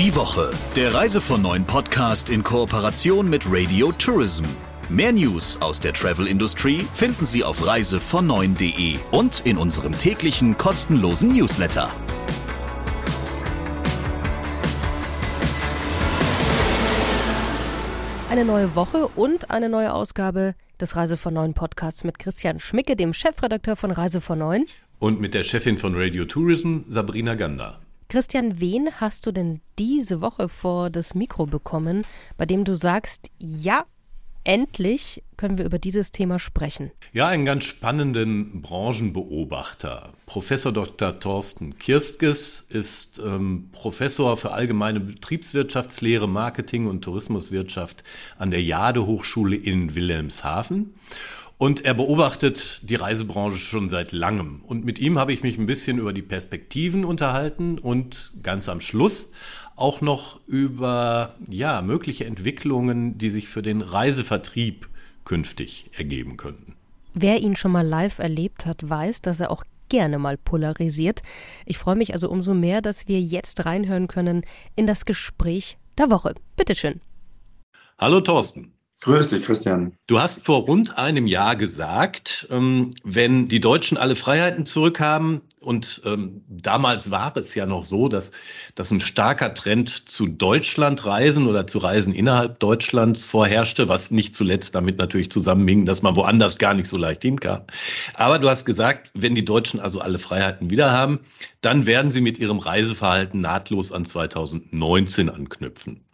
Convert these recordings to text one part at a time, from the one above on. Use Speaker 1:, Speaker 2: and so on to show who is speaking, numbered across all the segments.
Speaker 1: Die Woche, der Reise von neuen Podcast in Kooperation mit Radio Tourism. Mehr News aus der Travel-Industrie finden Sie auf reisevon9.de und in unserem täglichen kostenlosen Newsletter.
Speaker 2: Eine neue Woche und eine neue Ausgabe des Reise von Neuen Podcasts mit Christian Schmicke, dem Chefredakteur von Reise von Neuen.
Speaker 3: Und mit der Chefin von Radio Tourism, Sabrina Gander.
Speaker 2: Christian, wen hast du denn diese Woche vor das Mikro bekommen, bei dem du sagst, ja, endlich können wir über dieses Thema sprechen?
Speaker 3: Ja, einen ganz spannenden Branchenbeobachter. Professor Dr. Thorsten Kirstges ist ähm, Professor für allgemeine Betriebswirtschaftslehre, Marketing und Tourismuswirtschaft an der Jade Hochschule in Wilhelmshaven. Und er beobachtet die Reisebranche schon seit langem. Und mit ihm habe ich mich ein bisschen über die Perspektiven unterhalten und ganz am Schluss auch noch über ja, mögliche Entwicklungen, die sich für den Reisevertrieb künftig ergeben könnten.
Speaker 2: Wer ihn schon mal live erlebt hat, weiß, dass er auch gerne mal polarisiert. Ich freue mich also umso mehr, dass wir jetzt reinhören können in das Gespräch der Woche. Bitteschön.
Speaker 3: Hallo Thorsten.
Speaker 4: Grüß dich, Christian.
Speaker 3: Du hast vor rund einem Jahr gesagt, ähm, wenn die Deutschen alle Freiheiten zurückhaben, und ähm, damals war es ja noch so, dass, dass ein starker Trend zu Deutschlandreisen oder zu Reisen innerhalb Deutschlands vorherrschte, was nicht zuletzt damit natürlich zusammenhing, dass man woanders gar nicht so leicht hinkam. Aber du hast gesagt, wenn die Deutschen also alle Freiheiten wieder haben, dann werden sie mit ihrem Reiseverhalten nahtlos an 2019 anknüpfen.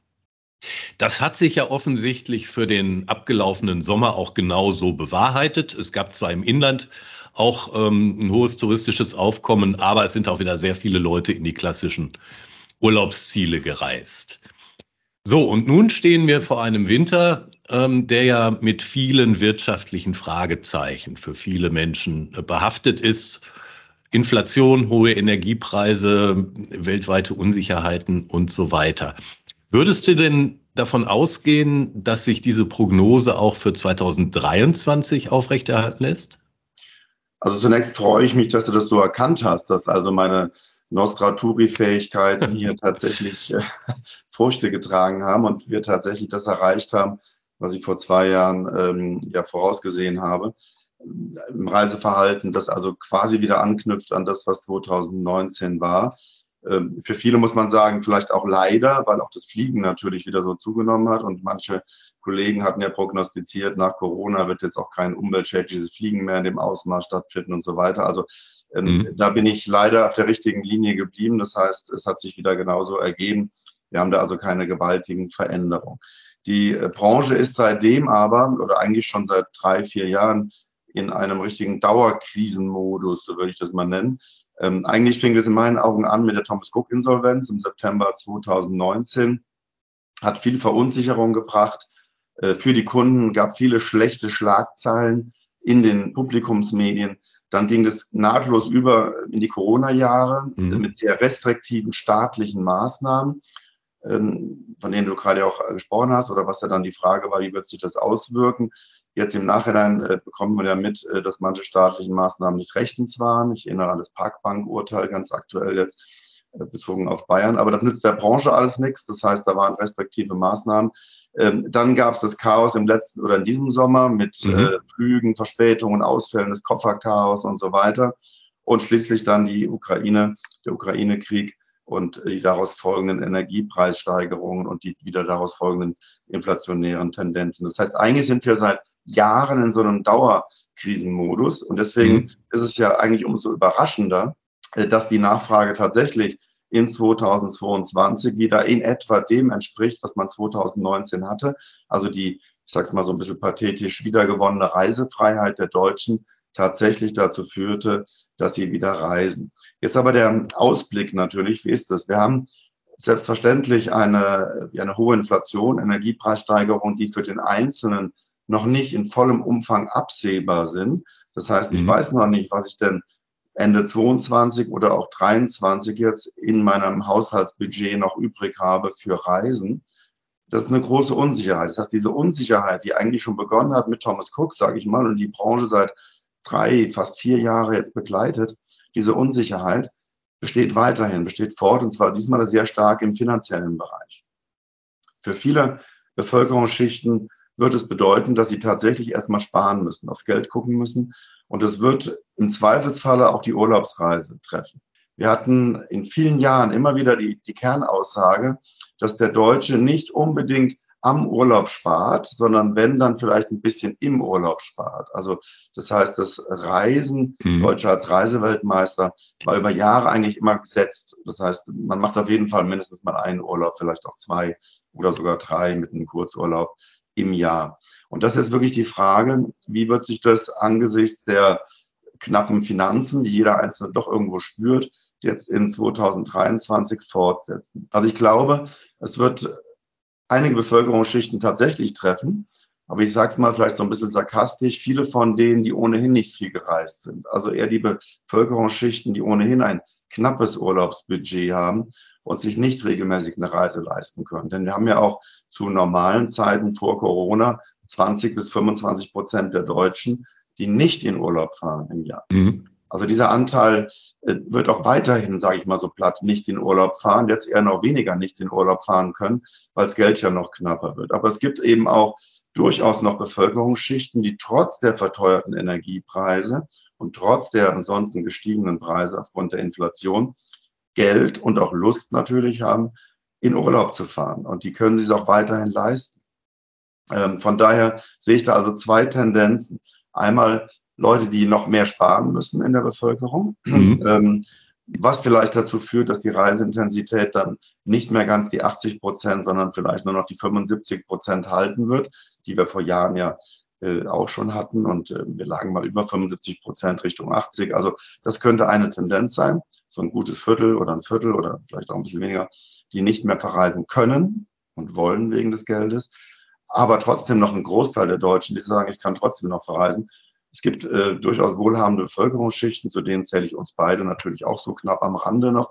Speaker 3: Das hat sich ja offensichtlich für den abgelaufenen Sommer auch genau so bewahrheitet. Es gab zwar im Inland auch ähm, ein hohes touristisches Aufkommen, aber es sind auch wieder sehr viele Leute in die klassischen Urlaubsziele gereist. So, und nun stehen wir vor einem Winter, ähm, der ja mit vielen wirtschaftlichen Fragezeichen für viele Menschen äh, behaftet ist. Inflation, hohe Energiepreise, weltweite Unsicherheiten und so weiter. Würdest du denn davon ausgehen, dass sich diese Prognose auch für 2023 aufrechterhalten lässt?
Speaker 4: Also zunächst freue ich mich, dass du das so erkannt hast, dass also meine Nostraturi-Fähigkeiten hier tatsächlich äh, Früchte getragen haben und wir tatsächlich das erreicht haben, was ich vor zwei Jahren ähm, ja vorausgesehen habe. Im Reiseverhalten, das also quasi wieder anknüpft an das, was 2019 war. Ähm, für viele muss man sagen, vielleicht auch leider, weil auch das Fliegen natürlich wieder so zugenommen hat und manche Kollegen hatten ja prognostiziert, nach Corona wird jetzt auch kein umweltschädliches Fliegen mehr in dem Ausmaß stattfinden und so weiter. Also ähm, mhm. da bin ich leider auf der richtigen Linie geblieben. Das heißt, es hat sich wieder genauso ergeben. Wir haben da also keine gewaltigen Veränderungen. Die äh, Branche ist seitdem aber, oder eigentlich schon seit drei, vier Jahren, in einem richtigen Dauerkrisenmodus, so würde ich das mal nennen. Ähm, eigentlich fing es in meinen Augen an mit der Thomas Cook Insolvenz im September 2019, hat viel Verunsicherung gebracht äh, für die Kunden, gab viele schlechte Schlagzeilen in den Publikumsmedien. Dann ging es nahtlos über in die Corona-Jahre mhm. mit sehr restriktiven staatlichen Maßnahmen, ähm, von denen du gerade auch gesprochen hast, oder was ja dann die Frage war, wie wird sich das auswirken? Jetzt im Nachhinein äh, bekommt man ja mit, äh, dass manche staatlichen Maßnahmen nicht rechtens waren. Ich erinnere an das Parkbank-Urteil ganz aktuell jetzt äh, bezogen auf Bayern. Aber das nützt der Branche alles nichts. Das heißt, da waren restriktive Maßnahmen. Ähm, dann gab es das Chaos im letzten oder in diesem Sommer mit mhm. äh, Flügen, Verspätungen, Ausfällen, das Kofferchaos und so weiter. Und schließlich dann die Ukraine, der Ukraine-Krieg und die daraus folgenden Energiepreissteigerungen und die wieder daraus folgenden inflationären Tendenzen. Das heißt, eigentlich sind wir seit Jahren in so einem Dauerkrisenmodus. Und deswegen mhm. ist es ja eigentlich umso überraschender, äh, dass die Nachfrage tatsächlich in 2022 wieder in etwa dem entspricht, was man 2019 hatte. Also die, ich sage es mal so ein bisschen pathetisch, wiedergewonnene Reisefreiheit der Deutschen tatsächlich dazu führte, dass sie wieder reisen. Jetzt aber der Ausblick natürlich, wie ist das? Wir haben selbstverständlich eine, eine hohe Inflation, Energiepreissteigerung, die für den Einzelnen noch nicht in vollem Umfang absehbar sind. Das heißt, ich mhm. weiß noch nicht, was ich denn Ende 22 oder auch 23 jetzt in meinem Haushaltsbudget noch übrig habe für Reisen. Das ist eine große Unsicherheit. Das heißt, diese Unsicherheit, die eigentlich schon begonnen hat mit Thomas Cook, sage ich mal, und die Branche seit drei, fast vier Jahre jetzt begleitet, diese Unsicherheit, besteht weiterhin, besteht fort und zwar diesmal sehr stark im finanziellen Bereich. Für viele Bevölkerungsschichten wird es bedeuten, dass sie tatsächlich erstmal sparen müssen, aufs Geld gucken müssen und es wird im Zweifelsfalle auch die Urlaubsreise treffen. Wir hatten in vielen Jahren immer wieder die, die Kernaussage, dass der Deutsche nicht unbedingt am Urlaub spart, sondern wenn dann vielleicht ein bisschen im Urlaub spart. Also das heißt, das Reisen, mhm. Deutsche als Reiseweltmeister, war über Jahre eigentlich immer gesetzt. Das heißt, man macht auf jeden Fall mindestens mal einen Urlaub, vielleicht auch zwei oder sogar drei mit einem Kurzurlaub im Jahr. Und das ist wirklich die Frage, wie wird sich das angesichts der knappen Finanzen, die jeder Einzelne doch irgendwo spürt, jetzt in 2023 fortsetzen. Also ich glaube, es wird einige Bevölkerungsschichten tatsächlich treffen. Aber ich sage es mal vielleicht so ein bisschen sarkastisch, viele von denen, die ohnehin nicht viel gereist sind, also eher die Bevölkerungsschichten, die ohnehin ein knappes Urlaubsbudget haben und sich nicht regelmäßig eine Reise leisten können. Denn wir haben ja auch zu normalen Zeiten vor Corona 20 bis 25 Prozent der Deutschen, die nicht in Urlaub fahren im Jahr. Mhm. Also dieser Anteil äh, wird auch weiterhin, sage ich mal so platt, nicht in Urlaub fahren, jetzt eher noch weniger nicht in Urlaub fahren können, weil das Geld ja noch knapper wird. Aber es gibt eben auch durchaus noch Bevölkerungsschichten, die trotz der verteuerten Energiepreise und trotz der ansonsten gestiegenen Preise aufgrund der Inflation Geld und auch Lust natürlich haben, in Urlaub zu fahren. Und die können sich auch weiterhin leisten. Ähm, von daher sehe ich da also zwei Tendenzen. Einmal Leute, die noch mehr sparen müssen in der Bevölkerung, mhm. ähm, was vielleicht dazu führt, dass die Reiseintensität dann nicht mehr ganz die 80 Prozent, sondern vielleicht nur noch die 75 Prozent halten wird, die wir vor Jahren ja äh, auch schon hatten. Und äh, wir lagen mal über 75 Prozent Richtung 80. Also das könnte eine Tendenz sein, so ein gutes Viertel oder ein Viertel oder vielleicht auch ein bisschen weniger, die nicht mehr verreisen können und wollen wegen des Geldes. Aber trotzdem noch ein Großteil der Deutschen, die sagen, ich kann trotzdem noch verreisen, es gibt äh, durchaus wohlhabende Bevölkerungsschichten, zu denen zähle ich uns beide natürlich auch so knapp am Rande noch,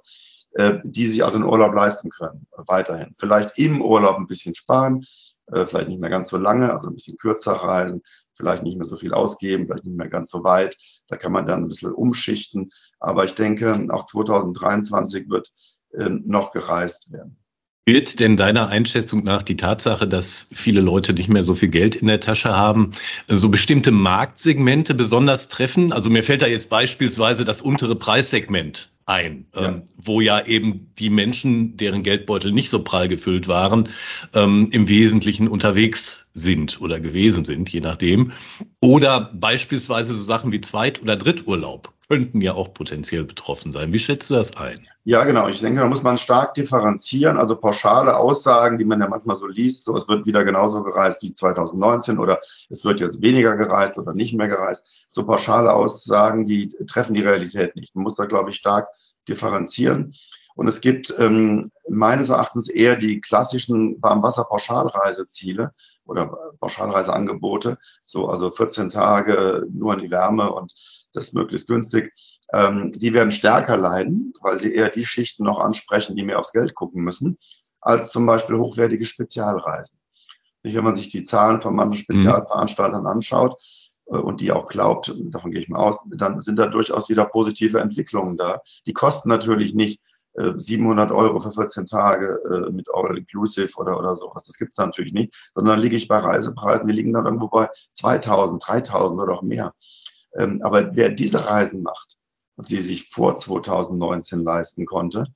Speaker 4: äh, die sich also einen Urlaub leisten können, äh, weiterhin. Vielleicht im Urlaub ein bisschen sparen, äh, vielleicht nicht mehr ganz so lange, also ein bisschen kürzer reisen, vielleicht nicht mehr so viel ausgeben, vielleicht nicht mehr ganz so weit. Da kann man dann ein bisschen umschichten. Aber ich denke, auch 2023 wird äh, noch gereist werden.
Speaker 3: Wird denn deiner Einschätzung nach die Tatsache, dass viele Leute nicht mehr so viel Geld in der Tasche haben, so bestimmte Marktsegmente besonders treffen? Also mir fällt da jetzt beispielsweise das untere Preissegment ein, ja. Ähm, wo ja eben die Menschen, deren Geldbeutel nicht so prall gefüllt waren, ähm, im Wesentlichen unterwegs sind oder gewesen sind, je nachdem. Oder beispielsweise so Sachen wie Zweit- oder Dritturlaub könnten ja auch potenziell betroffen sein. Wie schätzt du das ein?
Speaker 4: Ja, genau. Ich denke, da muss man stark differenzieren. Also pauschale Aussagen, die man ja manchmal so liest, so es wird wieder genauso gereist wie 2019 oder es wird jetzt weniger gereist oder nicht mehr gereist. So pauschale Aussagen, die treffen die Realität nicht. Man muss da, glaube ich, stark differenzieren. Und es gibt ähm, meines Erachtens eher die klassischen Warmwasser-Pauschalreiseziele oder Pauschalreiseangebote, so also 14 Tage nur in die Wärme und das möglichst günstig, ähm, die werden stärker leiden, weil sie eher die Schichten noch ansprechen, die mehr aufs Geld gucken müssen, als zum Beispiel hochwertige Spezialreisen. Nicht, wenn man sich die Zahlen von manchen mhm. Spezialveranstaltern anschaut äh, und die auch glaubt, davon gehe ich mal aus, dann sind da durchaus wieder positive Entwicklungen da. Die kosten natürlich nicht 700 äh, Euro für 14 Tage äh, mit All Inclusive oder, oder sowas. Das gibt es natürlich nicht, sondern liege ich bei Reisepreisen, die liegen dann irgendwo bei 2000, 3000 oder auch mehr. Ähm, aber wer diese Reisen macht und sie sich vor 2019 leisten konnte,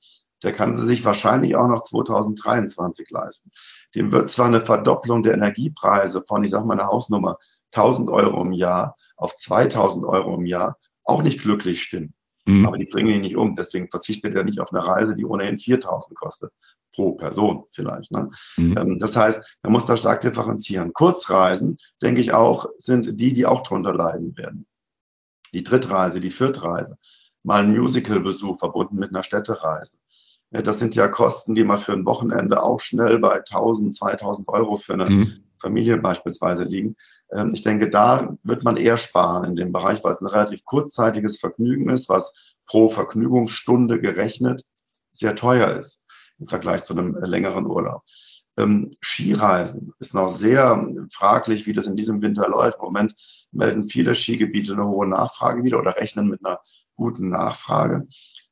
Speaker 4: der kann sie sich wahrscheinlich auch noch 2023 leisten. Dem wird zwar eine Verdopplung der Energiepreise von, ich sage mal eine Hausnummer, 1000 Euro im Jahr auf 2000 Euro im Jahr auch nicht glücklich stimmen. Mhm. Aber die bringen ihn nicht um. Deswegen verzichtet er nicht auf eine Reise, die ohnehin 4000 kostet. Pro Person vielleicht. Ne? Mhm. Ähm, das heißt, er muss da stark differenzieren. Kurzreisen, denke ich auch, sind die, die auch drunter leiden werden die Drittreise, die Viertreise, mal ein Musicalbesuch verbunden mit einer Städtereise. Das sind ja Kosten, die mal für ein Wochenende auch schnell bei 1000, 2000 Euro für eine mhm. Familie beispielsweise liegen. Ähm, ich denke, da wird man eher sparen in dem Bereich, weil es ein relativ kurzzeitiges Vergnügen ist, was pro Vergnügungsstunde gerechnet sehr teuer ist im Vergleich zu einem längeren Urlaub. Ähm, Skireisen ist noch sehr fraglich, wie das in diesem Winter läuft. Im Moment melden viele Skigebiete eine hohe Nachfrage wieder oder rechnen mit einer guten Nachfrage.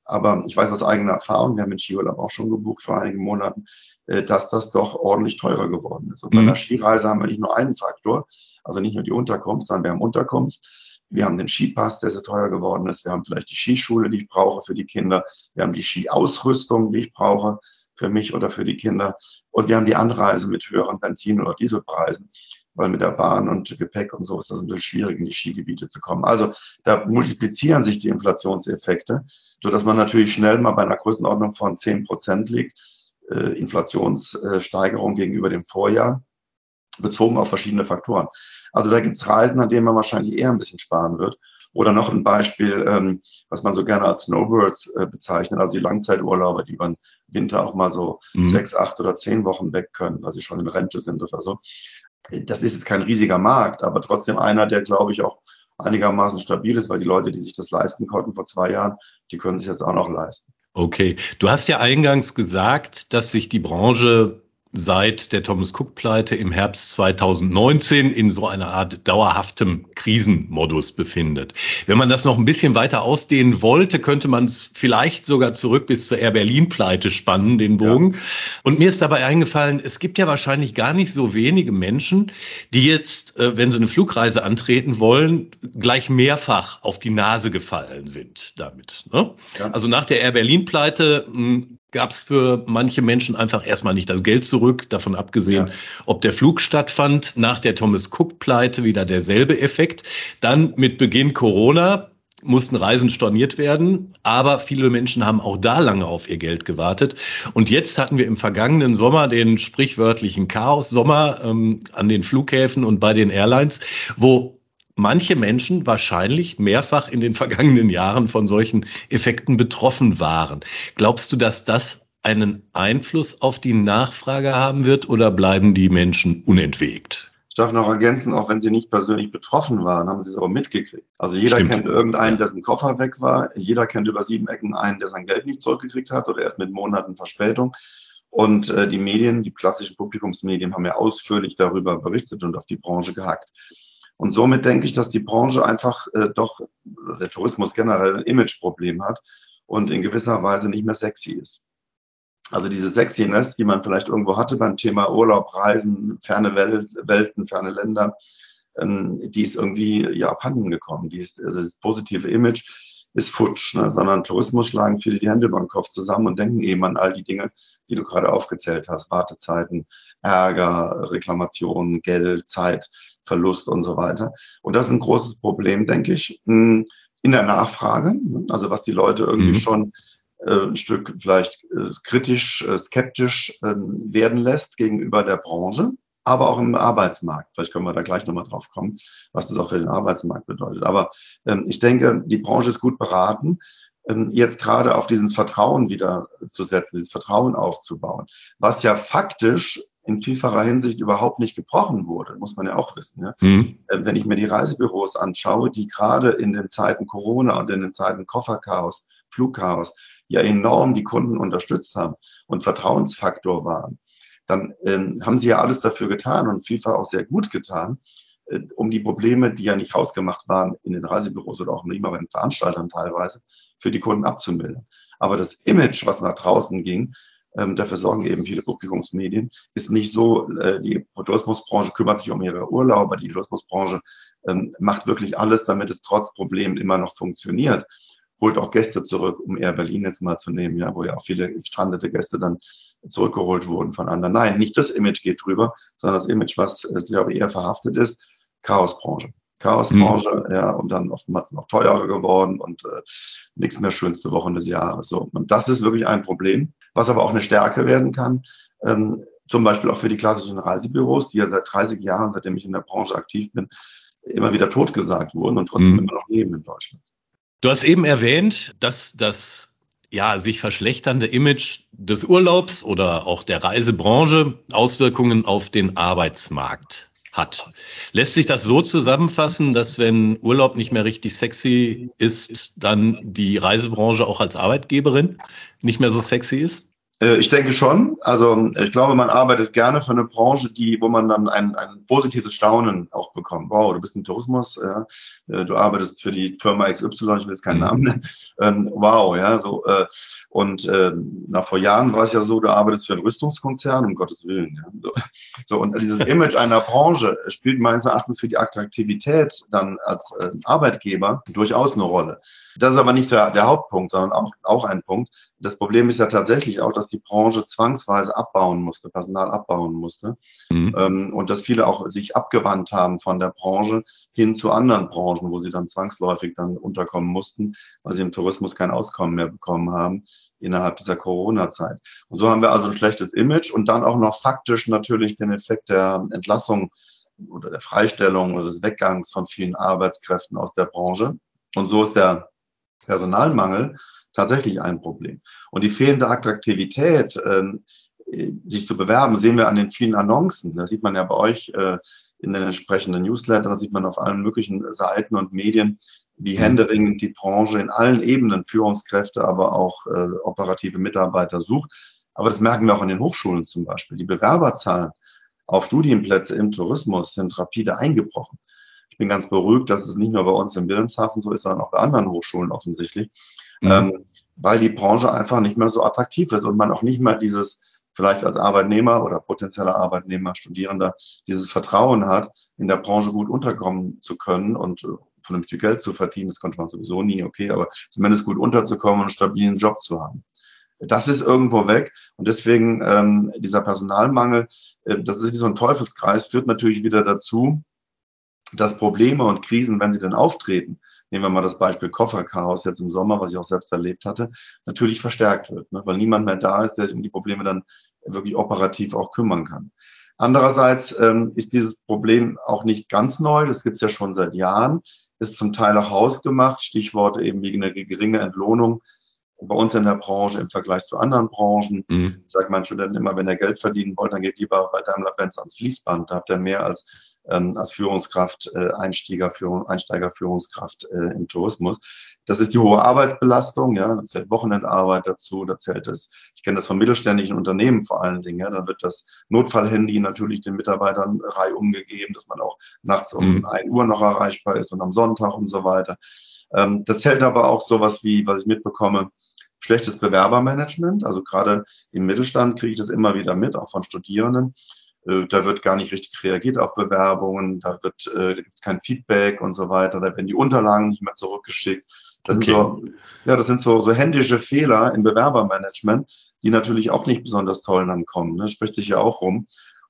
Speaker 4: Aber ich weiß aus eigener Erfahrung, wir haben den Skiurlaub auch schon gebucht vor einigen Monaten, äh, dass das doch ordentlich teurer geworden ist. Und bei mhm. einer Skireise haben wir nicht nur einen Faktor, also nicht nur die Unterkunft, sondern wir haben Unterkunft. Wir haben den Skipass, der sehr teuer geworden ist. Wir haben vielleicht die Skischule, die ich brauche für die Kinder. Wir haben die Skiausrüstung, die ich brauche für mich oder für die Kinder. Und wir haben die Anreise mit höheren Benzin- oder Dieselpreisen weil mit der Bahn und Gepäck und so ist das ein bisschen schwierig, in die Skigebiete zu kommen. Also da multiplizieren sich die Inflationseffekte, sodass man natürlich schnell mal bei einer Größenordnung von 10 Prozent liegt, äh, Inflationssteigerung gegenüber dem Vorjahr, bezogen auf verschiedene Faktoren. Also da gibt es Reisen, an denen man wahrscheinlich eher ein bisschen sparen wird. Oder noch ein Beispiel, ähm, was man so gerne als Snowbirds äh, bezeichnet, also die Langzeiturlauber, die über den Winter auch mal so mhm. sechs, acht oder zehn Wochen weg können, weil sie schon in Rente sind oder so das ist jetzt kein riesiger Markt, aber trotzdem einer, der, glaube ich, auch einigermaßen stabil ist, weil die Leute, die sich das leisten konnten vor zwei Jahren, die können sich jetzt auch noch leisten.
Speaker 3: Okay, du hast ja eingangs gesagt, dass sich die Branche seit der Thomas Cook-Pleite im Herbst 2019 in so einer Art dauerhaftem Krisenmodus befindet. Wenn man das noch ein bisschen weiter ausdehnen wollte, könnte man es vielleicht sogar zurück bis zur Air Berlin-Pleite spannen, den Bogen. Ja. Und mir ist dabei eingefallen, es gibt ja wahrscheinlich gar nicht so wenige Menschen, die jetzt, äh, wenn sie eine Flugreise antreten wollen, gleich mehrfach auf die Nase gefallen sind damit. Ne? Ja. Also nach der Air Berlin-Pleite hm, gab es für manche Menschen einfach erstmal nicht das Geld zurück, davon abgesehen, ja. ob der Flug stattfand. Nach der Thomas Cook-Pleite wieder derselbe Effekt. Dann mit Beginn Corona mussten Reisen storniert werden, aber viele Menschen haben auch da lange auf ihr Geld gewartet. Und jetzt hatten wir im vergangenen Sommer den sprichwörtlichen Chaos-Sommer ähm, an den Flughäfen und bei den Airlines, wo manche Menschen wahrscheinlich mehrfach in den vergangenen Jahren von solchen Effekten betroffen waren. Glaubst du, dass das einen Einfluss auf die Nachfrage haben wird oder bleiben die Menschen unentwegt?
Speaker 4: Ich darf noch ergänzen, auch wenn sie nicht persönlich betroffen waren, haben sie es aber mitgekriegt. Also jeder Stimmt. kennt irgendeinen, dessen Koffer weg war. Jeder kennt über sieben Ecken einen, der sein Geld nicht zurückgekriegt hat oder erst mit Monaten Verspätung. Und äh, die Medien, die klassischen Publikumsmedien, haben ja ausführlich darüber berichtet und auf die Branche gehackt. Und somit denke ich, dass die Branche einfach äh, doch, der Tourismus generell ein Imageproblem hat und in gewisser Weise nicht mehr sexy ist. Also diese Sexiness, die man vielleicht irgendwo hatte beim Thema Urlaub, Reisen, ferne Welt, Welten, ferne Länder, ähm, die ist irgendwie ja abhanden gekommen. Die ist, also das positive Image ist futsch, ne? sondern Tourismus schlagen viele die Hände über den Kopf zusammen und denken eben an all die Dinge, die du gerade aufgezählt hast. Wartezeiten, Ärger, Reklamationen, Geld, Zeit. Verlust und so weiter. Und das ist ein großes Problem, denke ich, in der Nachfrage. Also was die Leute irgendwie mhm. schon äh, ein Stück vielleicht äh, kritisch, äh, skeptisch ähm, werden lässt gegenüber der Branche, aber auch im Arbeitsmarkt. Vielleicht können wir da gleich nochmal drauf kommen, was das auch für den Arbeitsmarkt bedeutet. Aber ähm, ich denke, die Branche ist gut beraten, ähm, jetzt gerade auf diesen Vertrauen wieder zu setzen, dieses Vertrauen aufzubauen, was ja faktisch in vielfacher Hinsicht überhaupt nicht gebrochen wurde, muss man ja auch wissen. Ja? Mhm. Äh, wenn ich mir die Reisebüros anschaue, die gerade in den Zeiten Corona und in den Zeiten Kofferchaos, Flugchaos ja enorm die Kunden unterstützt haben und Vertrauensfaktor waren, dann ähm, haben sie ja alles dafür getan und vielfach auch sehr gut getan, äh, um die Probleme, die ja nicht hausgemacht waren in den Reisebüros oder auch nicht mal bei den Veranstaltern teilweise, für die Kunden abzumildern. Aber das Image, was nach draußen ging, ähm, dafür sorgen eben viele Publikumsmedien, ist nicht so, äh, die Tourismusbranche kümmert sich um ihre Urlauber, die Tourismusbranche ähm, macht wirklich alles, damit es trotz Problemen immer noch funktioniert holt auch Gäste zurück, um eher Berlin jetzt mal zu nehmen, ja, wo ja auch viele gestrandete Gäste dann zurückgeholt wurden von anderen. Nein, nicht das Image geht drüber, sondern das Image, was, ich glaube, eher verhaftet ist, Chaosbranche. Chaosbranche, mhm. ja, und dann oftmals noch teurer geworden und äh, nichts mehr schönste Wochen des Jahres. So. Und das ist wirklich ein Problem, was aber auch eine Stärke werden kann. Ähm, zum Beispiel auch für die klassischen Reisebüros, die ja seit 30 Jahren, seitdem ich in der Branche aktiv bin, immer wieder totgesagt wurden und trotzdem mhm. immer noch leben in Deutschland.
Speaker 3: Du hast eben erwähnt, dass das ja, sich verschlechternde Image des Urlaubs oder auch der Reisebranche Auswirkungen auf den Arbeitsmarkt hat. Lässt sich das so zusammenfassen, dass wenn Urlaub nicht mehr richtig sexy ist, dann die Reisebranche auch als Arbeitgeberin nicht mehr so sexy ist?
Speaker 4: Äh, ich denke schon. Also ich glaube, man arbeitet gerne für eine Branche, die, wo man dann ein, ein positives Staunen auch bekommt. Wow, du bist im Tourismus, ja, äh, du arbeitest für die Firma XY, ich will jetzt keinen mhm. Namen nennen. Ähm, wow, ja, so. Äh, und äh, nach vor Jahren war es ja so, du arbeitest für einen Rüstungskonzern, um Gottes Willen. Ja. So, so, und dieses Image einer Branche spielt meines Erachtens für die Attraktivität dann als äh, Arbeitgeber durchaus eine Rolle. Das ist aber nicht der, der Hauptpunkt, sondern auch, auch ein Punkt. Das Problem ist ja tatsächlich auch, dass die Branche zwangsweise abbauen musste, Personal abbauen musste. Mhm. Ähm, und dass viele auch sich abgewandt haben von der Branche hin zu anderen Branchen, wo sie dann zwangsläufig dann unterkommen mussten, weil sie im Tourismus kein Auskommen mehr bekommen haben innerhalb dieser Corona-Zeit. Und so haben wir also ein schlechtes Image und dann auch noch faktisch natürlich den Effekt der Entlassung oder der Freistellung oder des Weggangs von vielen Arbeitskräften aus der Branche. Und so ist der Personalmangel tatsächlich ein Problem. Und die fehlende Attraktivität, ähm, sich zu bewerben, sehen wir an den vielen Annoncen. Das sieht man ja bei euch äh, in den entsprechenden Newslettern, das sieht man auf allen möglichen Seiten und Medien, wie mhm. händeringend die Branche in allen Ebenen Führungskräfte, aber auch äh, operative Mitarbeiter sucht. Aber das merken wir auch an den Hochschulen zum Beispiel. Die Bewerberzahlen auf Studienplätze im Tourismus sind rapide eingebrochen. Ich bin ganz beruhigt, dass es nicht nur bei uns in Wilhelmshaven so ist, sondern auch bei anderen Hochschulen offensichtlich, mhm. ähm, weil die Branche einfach nicht mehr so attraktiv ist und man auch nicht mehr dieses vielleicht als Arbeitnehmer oder potenzieller Arbeitnehmer, Studierender, dieses Vertrauen hat, in der Branche gut unterkommen zu können und äh, vernünftig Geld zu verdienen. Das konnte man sowieso nie, okay, aber zumindest gut unterzukommen und einen stabilen Job zu haben. Das ist irgendwo weg. Und deswegen ähm, dieser Personalmangel, äh, das ist wie so ein Teufelskreis, führt natürlich wieder dazu, dass Probleme und Krisen, wenn sie dann auftreten, nehmen wir mal das Beispiel Kofferchaos jetzt im Sommer, was ich auch selbst erlebt hatte, natürlich verstärkt wird, ne? weil niemand mehr da ist, der sich um die Probleme dann wirklich operativ auch kümmern kann. Andererseits ähm, ist dieses Problem auch nicht ganz neu, das gibt es ja schon seit Jahren, ist zum Teil auch hausgemacht, Stichworte eben wie eine geringe Entlohnung bei uns in der Branche im Vergleich zu anderen Branchen. Mhm. Ich sage meinen Studenten immer, wenn ihr Geld verdienen wollt, dann geht lieber bei Daimler-Benz ans Fließband, da habt ihr mehr als ähm, als Führungskraft, äh, Einsteiger, Führung, Einsteigerführungskraft äh, im Tourismus. Das ist die hohe Arbeitsbelastung, ja, da zählt Wochenendarbeit dazu, da zählt es, ich kenne das von mittelständischen Unternehmen vor allen Dingen, ja, dann wird das Notfallhandy natürlich den Mitarbeitern reihum gegeben, dass man auch nachts um mhm. 1 Uhr noch erreichbar ist und am Sonntag und so weiter. Ähm, das zählt aber auch sowas wie, was ich mitbekomme, schlechtes Bewerbermanagement. Also gerade im Mittelstand kriege ich das immer wieder mit, auch von Studierenden. Äh, da wird gar nicht richtig reagiert auf Bewerbungen, da wird, äh, da gibt es kein Feedback und so weiter, da werden die Unterlagen nicht mehr zurückgeschickt. Das okay. sind so, ja, das sind so, so händische Fehler im Bewerbermanagement, die natürlich auch nicht besonders toll dann kommen. Ne? Spricht sich ja auch rum.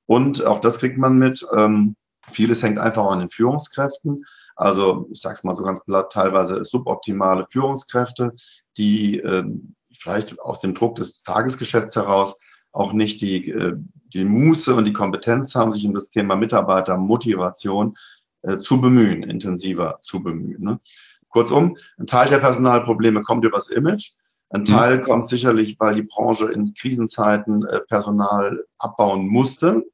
Speaker 4: Und auch das kriegt man mit. Ähm, vieles hängt einfach an den Führungskräften. Also, ich sage es mal so ganz platt, teilweise suboptimale Führungskräfte, die äh, vielleicht aus dem Druck des Tagesgeschäfts heraus auch nicht die, äh, die Muße und die Kompetenz haben, sich um das Thema Mitarbeitermotivation äh, zu bemühen, intensiver zu bemühen. Ne? Kurzum, ein Teil der Personalprobleme kommt über das Image. Ein mhm. Teil mhm. kommt sicherlich, weil die Branche in Krisenzeiten äh, Personal abbauen musste.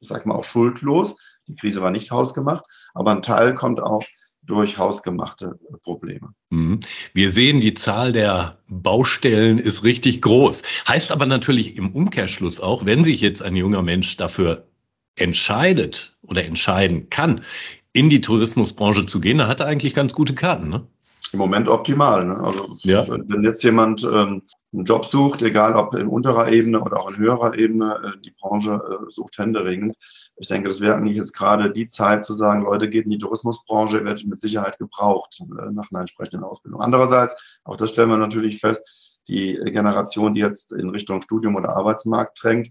Speaker 4: Ich sage mal auch schuldlos. Die Krise war nicht hausgemacht. Aber ein Teil kommt auch durch hausgemachte Probleme.
Speaker 3: Mhm. Wir sehen, die Zahl der Baustellen ist richtig groß. Heißt aber natürlich im Umkehrschluss auch, wenn sich jetzt ein junger Mensch dafür entscheidet oder entscheiden kann, in die Tourismusbranche zu gehen, dann hat er eigentlich ganz gute Karten. Ne?
Speaker 4: Im Moment optimal. Ne? Also ja. wenn jetzt jemand ähm, einen Job sucht, egal ob in unterer Ebene oder auch in höherer Ebene, äh, die Branche äh, sucht händeringend. Ich denke, das wäre eigentlich jetzt gerade die Zeit zu sagen, Leute, geht in die Tourismusbranche, werdet mit Sicherheit gebraucht äh, nach einer entsprechenden Ausbildung. Andererseits, auch das stellen wir natürlich fest, die Generation, die jetzt in Richtung Studium oder Arbeitsmarkt drängt,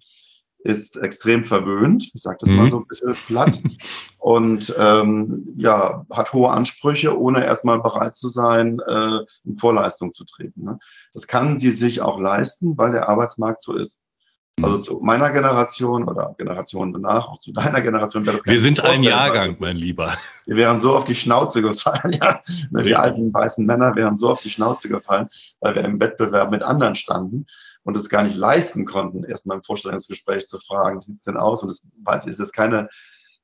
Speaker 4: ist extrem verwöhnt, ich sage das mhm. mal so ein bisschen platt, und ähm, ja, hat hohe Ansprüche, ohne erstmal bereit zu sein, äh, in Vorleistung zu treten. Ne? Das kann sie sich auch leisten, weil der Arbeitsmarkt so ist. Also mhm. zu meiner Generation oder Generation danach, auch zu deiner Generation
Speaker 3: wäre das Wir sind ein Jahrgang, mein Lieber.
Speaker 4: Wir wären so auf die Schnauze gefallen, ja. Ne, die alten weißen Männer wären so auf die Schnauze gefallen, weil wir im Wettbewerb mit anderen standen und es gar nicht leisten konnten, erstmal im Vorstellungsgespräch zu fragen, wie sieht es denn aus? Und das weiß ist jetzt keine,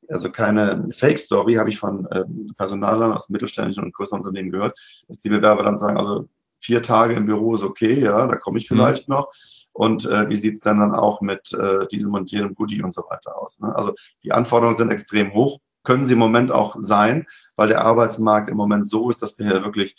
Speaker 4: also keine Fake-Story, habe ich von äh, Personalern aus mittelständischen und größeren Unternehmen gehört, dass die Bewerber dann sagen, also vier Tage im Büro ist okay, ja, da komme ich mhm. vielleicht mhm. noch. und äh, wie sieht es dann, dann auch mit äh, diesem und jenem Goodie und so weiter aus. Ne? Also die Anforderungen sind extrem hoch, können sie im Moment auch sein, weil der Arbeitsmarkt im Moment so ist, dass wir hier wirklich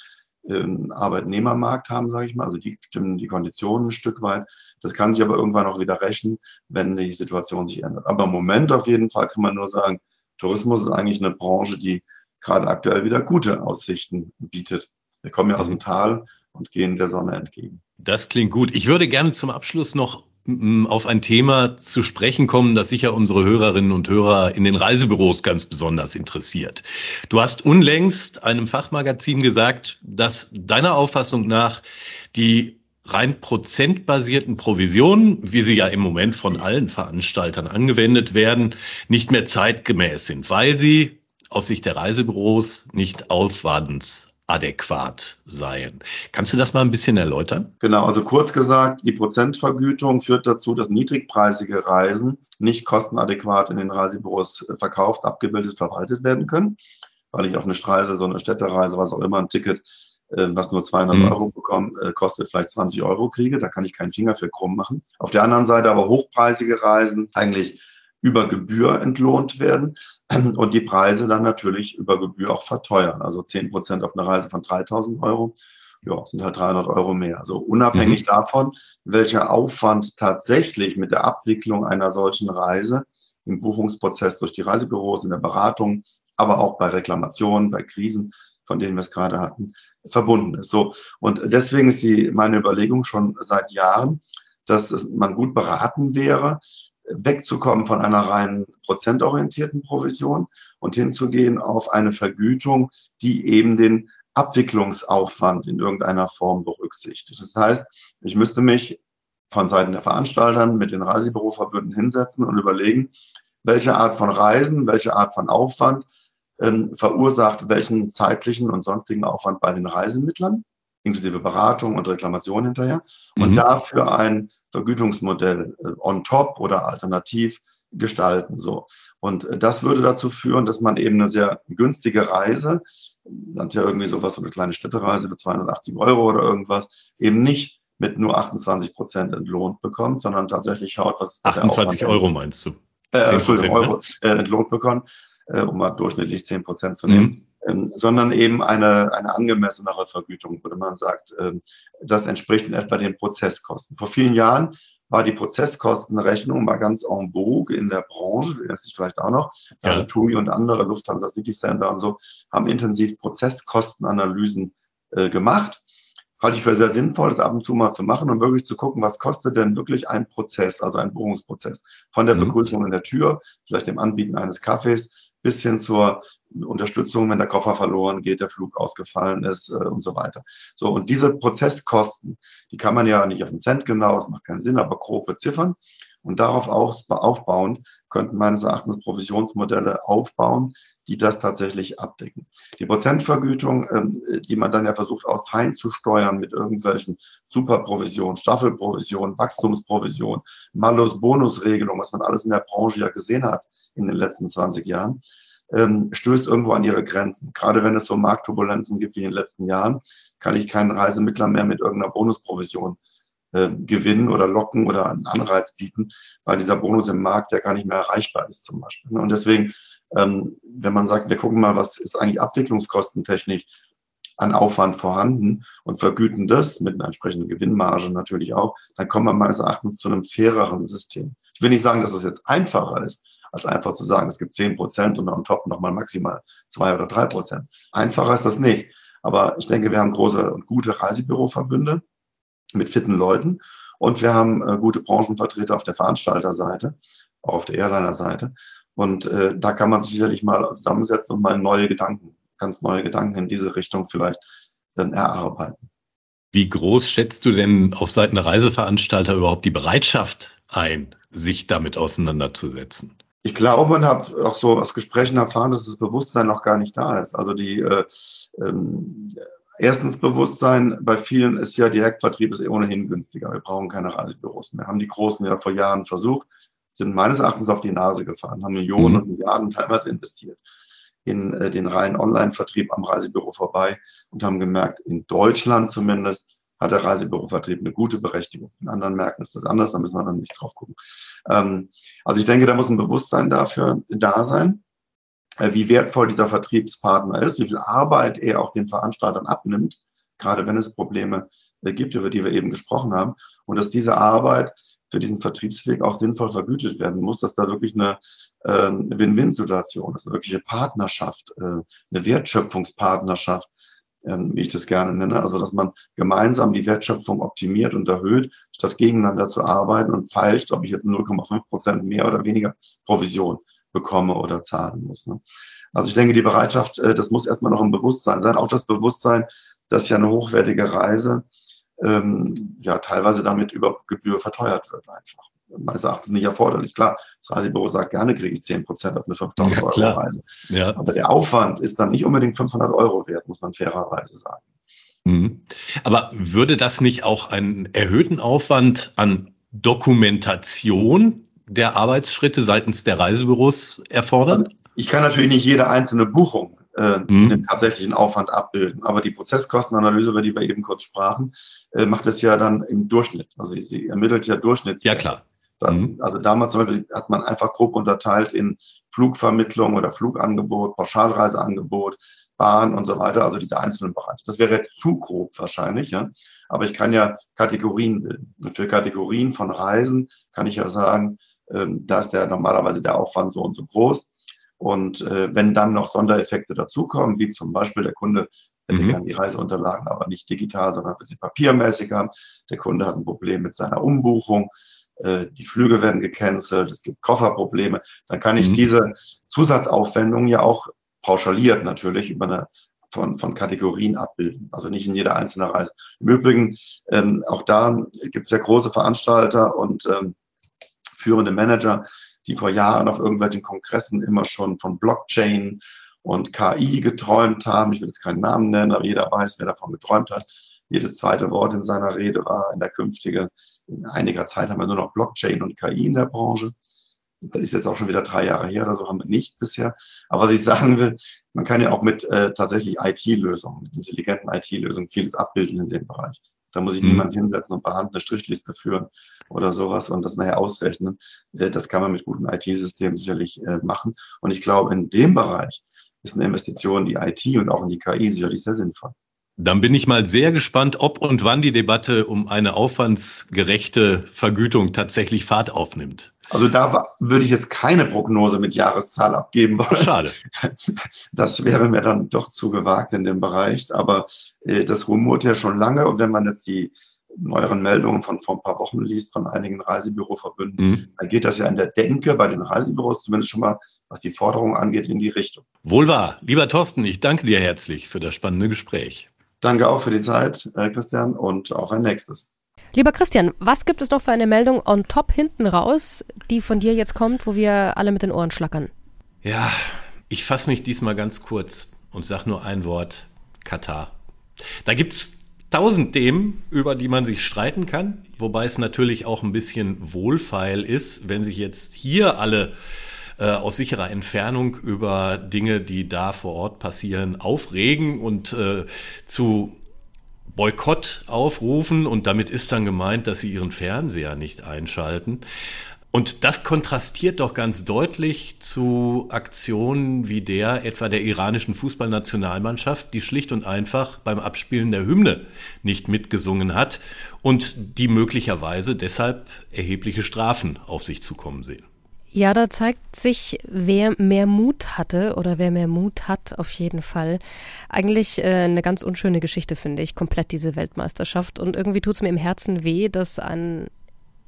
Speaker 4: Arbeitnehmermarkt haben, sage ich mal. Also die bestimmen die Konditionen ein Stück weit. Das kann sich aber irgendwann auch wieder rächen, wenn die Situation sich ändert. Aber im Moment auf jeden Fall kann man nur sagen, Tourismus ist eigentlich eine Branche, die gerade aktuell wieder gute Aussichten bietet. Wir kommen ja aus dem Tal und gehen der Sonne entgegen.
Speaker 3: Das klingt gut. Ich würde gerne zum Abschluss noch auf ein Thema zu sprechen kommen, das sicher unsere Hörerinnen und Hörer in den Reisebüros ganz besonders interessiert. Du hast unlängst einem Fachmagazin gesagt, dass deiner Auffassung nach die rein prozentbasierten Provisionen, wie sie ja im Moment von allen Veranstaltern angewendet werden, nicht mehr zeitgemäß sind, weil sie aus Sicht der Reisebüros nicht aufwands seien. Kannst du das mal ein bisschen erläutern?
Speaker 4: Genau, also kurz gesagt, die Prozentvergütung führt dazu, dass niedrigpreisige Reisen nicht kostenadäquat in den Reisebüros verkauft, abgebildet, verwaltet werden können, weil ich auf eine Reise, so eine Städtereise, was auch immer, ein Ticket äh, was nur 200 mhm. Euro bekommt, äh, kostet vielleicht 20 Euro kriege. Da kann ich keinen Finger für krumm machen. Auf der anderen Seite aber hochpreisige Reisen eigentlich über Gebühr entlohnt werden und die Preise dann natürlich über Gebühr auch verteuern. Also 10 Prozent auf eine Reise von 3000 Euro, ja, sind halt 300 Euro mehr. Also unabhängig mhm. davon, welcher Aufwand tatsächlich mit der Abwicklung einer solchen Reise im Buchungsprozess durch die Reisebüros, in der Beratung, aber auch bei Reklamationen, bei Krisen, von denen wir es gerade hatten, verbunden ist. So. Und deswegen ist die, meine Überlegung schon seit Jahren, dass man gut beraten wäre, wegzukommen von einer rein prozentorientierten Provision und hinzugehen auf eine Vergütung, die eben den Abwicklungsaufwand in irgendeiner Form berücksichtigt. Das heißt, ich müsste mich von Seiten der Veranstaltern mit den Reisebüroverbünden hinsetzen und überlegen, welche Art von Reisen, welche Art von Aufwand ähm, verursacht welchen zeitlichen und sonstigen Aufwand bei den Reisemittlern inklusive Beratung und Reklamation hinterher. Und mhm. dafür ein Vergütungsmodell äh, on top oder alternativ gestalten. So. Und äh, das würde dazu führen, dass man eben eine sehr günstige Reise, dann ja irgendwie sowas, so eine kleine Städtereise für 280 Euro oder irgendwas, eben nicht mit nur 28 Prozent entlohnt bekommt, sondern tatsächlich schaut, was
Speaker 3: 28 Euro meinst du?
Speaker 4: Äh, Entschuldigung, Euro äh, entlohnt bekommt, äh, um mal durchschnittlich 10 Prozent zu nehmen. Mhm ähm, sondern eben eine, eine angemessenere Vergütung, würde man sagt, ähm, das entspricht in etwa den Prozesskosten. Vor vielen Jahren war die Prozesskostenrechnung mal ganz en vogue in der Branche, das ist vielleicht auch noch. Ja. Also TUI und andere, Lufthansa City Center und so, haben intensiv Prozesskostenanalysen äh, gemacht. Halte ich für sehr sinnvoll, das ab und zu mal zu machen und wirklich zu gucken, was kostet denn wirklich ein Prozess, also ein Buchungsprozess. Von der mhm. Begrüßung in der Tür, vielleicht dem Anbieten eines Kaffees, bis hin zur Unterstützung, wenn der Koffer verloren geht, der Flug ausgefallen ist äh, und so weiter. So, und diese Prozesskosten, die kann man ja nicht auf den Cent genau, das macht keinen Sinn, aber grob beziffern. Und darauf aufbauen könnten meines Erachtens Provisionsmodelle aufbauen, die das tatsächlich abdecken. Die Prozentvergütung, ähm, die man dann ja versucht auch fein zu steuern mit irgendwelchen Superprovisionen, Staffelprovisionen, Wachstumsprovisionen, Malus-Bonus-Regelungen, was man alles in der Branche ja gesehen hat in den letzten 20 Jahren, ähm, stößt irgendwo an ihre Grenzen. Gerade wenn es so Marktturbulenzen gibt wie in den letzten Jahren, kann ich keinen Reisemittler mehr mit irgendeiner Bonusprovision äh, gewinnen oder locken oder einen Anreiz bieten, weil dieser Bonus im Markt ja gar nicht mehr erreichbar ist zum Beispiel. Und deswegen, ähm, wenn man sagt, wir gucken mal, was ist eigentlich abwicklungskostentechnisch an Aufwand vorhanden und vergüten das mit einer entsprechenden Gewinnmarge natürlich auch, dann kommt man meines Erachtens zu einem faireren System. Ich will nicht sagen, dass es das jetzt einfacher ist, als einfach zu sagen, es gibt 10 Prozent und on top nochmal maximal zwei oder drei Prozent. Einfacher ist das nicht. Aber ich denke, wir haben große und gute Reisebüroverbünde mit fitten Leuten und wir haben äh, gute Branchenvertreter auf der Veranstalterseite, auch auf der Airliner-Seite. Und äh, da kann man sich sicherlich mal zusammensetzen und mal neue Gedanken, ganz neue Gedanken in diese Richtung vielleicht äh, erarbeiten.
Speaker 3: Wie groß schätzt du denn auf Seiten der Reiseveranstalter überhaupt die Bereitschaft ein, sich damit auseinanderzusetzen?
Speaker 4: Ich glaube, man hat auch so aus Gesprächen erfahren, dass das Bewusstsein noch gar nicht da ist. Also die äh, ähm, erstens Bewusstsein bei vielen ist ja Direktvertrieb ist ohnehin günstiger. Wir brauchen keine Reisebüros mehr. Haben die Großen ja vor Jahren versucht, sind meines Erachtens auf die Nase gefahren, haben Millionen mhm. und Milliarden teilweise investiert in äh, den reinen Online-Vertrieb am Reisebüro vorbei und haben gemerkt, in Deutschland zumindest hat der Reisebürovertrieb eine gute Berechtigung. In anderen Märkten ist das anders, da müssen wir dann nicht drauf gucken. Ähm, also ich denke, da muss ein Bewusstsein dafür da sein, wie wertvoll dieser Vertriebspartner ist, wie viel Arbeit er auch den Veranstaltern abnimmt, gerade wenn es Probleme äh, gibt, über die wir eben gesprochen haben, und dass diese Arbeit für diesen Vertriebsweg auch sinnvoll vergütet werden muss, dass da wirklich eine äh, Win-Win-Situation ist, eine wirkliche Partnerschaft, äh, eine Wertschöpfungspartnerschaft, ähm, wie ich das gerne nenne. Also, dass man gemeinsam die Wertschöpfung optimiert und erhöht, statt gegeneinander zu arbeiten und feilscht, ob ich jetzt 0,5 Prozent mehr oder weniger Provision bekomme oder zahlen muss. Ne? Also ich denke, die Bereitschaft, äh, das muss erstmal noch im Bewusstsein sein. Auch das Bewusstsein, dass ja eine hochwertige Reise ähm, ja teilweise damit über Gebühr verteuert wird einfach. Meines Erachtens nicht erforderlich. Klar, das Reisebüro sagt gerne, kriege ich 10 Prozent auf eine 5000 ja, Euro Reise. Ja. Aber der Aufwand ist dann nicht unbedingt 500 Euro wert, muss man fairerweise sagen.
Speaker 3: Mhm. Aber würde das nicht auch einen erhöhten Aufwand an Dokumentation der Arbeitsschritte seitens der Reisebüros erfordern?
Speaker 4: Ich kann natürlich nicht jede einzelne Buchung äh, mhm. den tatsächlichen Aufwand abbilden. Aber die Prozesskostenanalyse, über die wir eben kurz sprachen, äh, macht es ja dann im Durchschnitt. Also sie, sie ermittelt ja Durchschnitts.
Speaker 3: Ja, klar.
Speaker 4: Dann, mhm. Also damals zum Beispiel hat man einfach grob unterteilt in Flugvermittlung oder Flugangebot, Pauschalreiseangebot, Bahn und so weiter, also diese einzelnen Bereiche. Das wäre jetzt zu grob wahrscheinlich, ja. Aber ich kann ja Kategorien bilden. Und für Kategorien von Reisen kann ich ja sagen, ähm, da ist der normalerweise der Aufwand so und so groß. Und äh, wenn dann noch Sondereffekte dazukommen, wie zum Beispiel der Kunde hätte mhm. die Reiseunterlagen aber nicht digital, sondern will sie papiermäßig haben, der Kunde hat ein Problem mit seiner Umbuchung, äh, die Flüge werden gecancelt, es gibt Kofferprobleme, dann kann ich mhm. diese Zusatzaufwendungen ja auch pauschaliert natürlich über eine von, von Kategorien abbilden, also nicht in jeder einzelnen Reise. Im Übrigen, ähm, auch da gibt es ja große Veranstalter und ähm, führende Manager, die vor Jahren auf irgendwelchen Kongressen immer schon von Blockchain und KI geträumt haben. Ich will jetzt keinen Namen nennen, aber jeder weiß, wer davon geträumt hat. Jedes zweite Wort in seiner Rede war in der künftigen, in einiger Zeit haben wir nur noch Blockchain und KI in der Branche. Das ist jetzt auch schon wieder drei Jahre her oder so, haben wir nicht bisher. Aber was ich sagen will, man kann ja auch mit äh, tatsächlich IT-Lösungen, mit intelligenten IT-Lösungen vieles abbilden in dem Bereich. Da muss ich mhm. niemanden hinsetzen und per Hand eine Strichliste führen oder sowas und das nachher ausrechnen. Äh, das kann man mit guten IT-Systemen sicherlich äh, machen. Und ich glaube, in dem Bereich ist eine Investition in die IT und auch in die KI sicherlich sehr sinnvoll.
Speaker 3: Dann bin ich mal sehr gespannt, ob und wann die Debatte um eine aufwandsgerechte Vergütung tatsächlich Fahrt aufnimmt.
Speaker 4: Also da würde ich jetzt keine Prognose mit Jahreszahl abgeben wollen.
Speaker 3: Schade.
Speaker 4: Das wäre mir dann doch zu gewagt in dem Bereich. Aber äh, das rumort ja schon lange. Und wenn man jetzt die neueren Meldungen von vor ein paar Wochen liest von einigen Reisebüroverbünden, mhm. dann geht das ja in der Denke bei den Reisebüros zumindest schon mal, was die Forderung angeht, in die Richtung.
Speaker 3: Wohl wahr. Lieber Thorsten, ich danke dir herzlich für das spannende Gespräch.
Speaker 4: Danke auch für die Zeit, äh, Christian, und auf ein nächstes.
Speaker 2: Lieber Christian, was gibt es noch für eine Meldung on top hinten raus, die von dir jetzt kommt, wo wir alle mit den Ohren schlackern?
Speaker 3: Ja, ich fasse mich diesmal ganz kurz und sage nur ein Wort: Katar. Da gibt es tausend Themen, über die man sich streiten kann, wobei es natürlich auch ein bisschen wohlfeil ist, wenn sich jetzt hier alle äh, aus sicherer Entfernung über Dinge, die da vor Ort passieren, aufregen und äh, zu Boykott aufrufen und damit ist dann gemeint, dass sie ihren Fernseher nicht einschalten. Und das kontrastiert doch ganz deutlich zu Aktionen wie der etwa der iranischen Fußballnationalmannschaft, die schlicht und einfach beim Abspielen der Hymne nicht mitgesungen hat und die möglicherweise deshalb erhebliche Strafen auf sich zukommen sehen.
Speaker 2: Ja, da zeigt sich, wer mehr Mut hatte oder wer mehr Mut hat, auf jeden Fall. Eigentlich äh, eine ganz unschöne Geschichte, finde ich, komplett diese Weltmeisterschaft. Und irgendwie tut es mir im Herzen weh, dass ein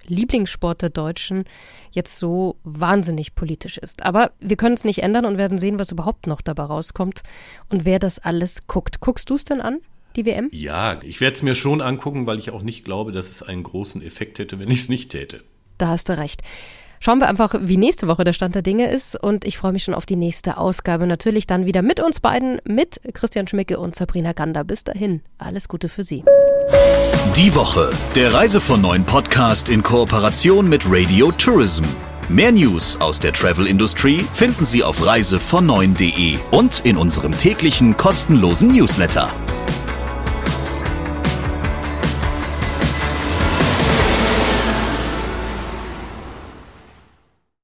Speaker 2: Lieblingssport der Deutschen jetzt so wahnsinnig politisch ist. Aber wir können es nicht ändern und werden sehen, was überhaupt noch dabei rauskommt und wer das alles guckt. Guckst du es denn an? Die WM?
Speaker 3: Ja, ich werde es mir schon angucken, weil ich auch nicht glaube, dass es einen großen Effekt hätte, wenn ich es nicht täte.
Speaker 2: Da hast du recht. Schauen wir einfach, wie nächste Woche der Stand der Dinge ist. Und ich freue mich schon auf die nächste Ausgabe. Natürlich dann wieder mit uns beiden, mit Christian Schmicke und Sabrina Gander. Bis dahin, alles Gute für Sie.
Speaker 1: Die Woche, der Reise von neuen Podcast in Kooperation mit Radio Tourism. Mehr News aus der Travel Industry finden Sie auf reisevon und in unserem täglichen kostenlosen Newsletter.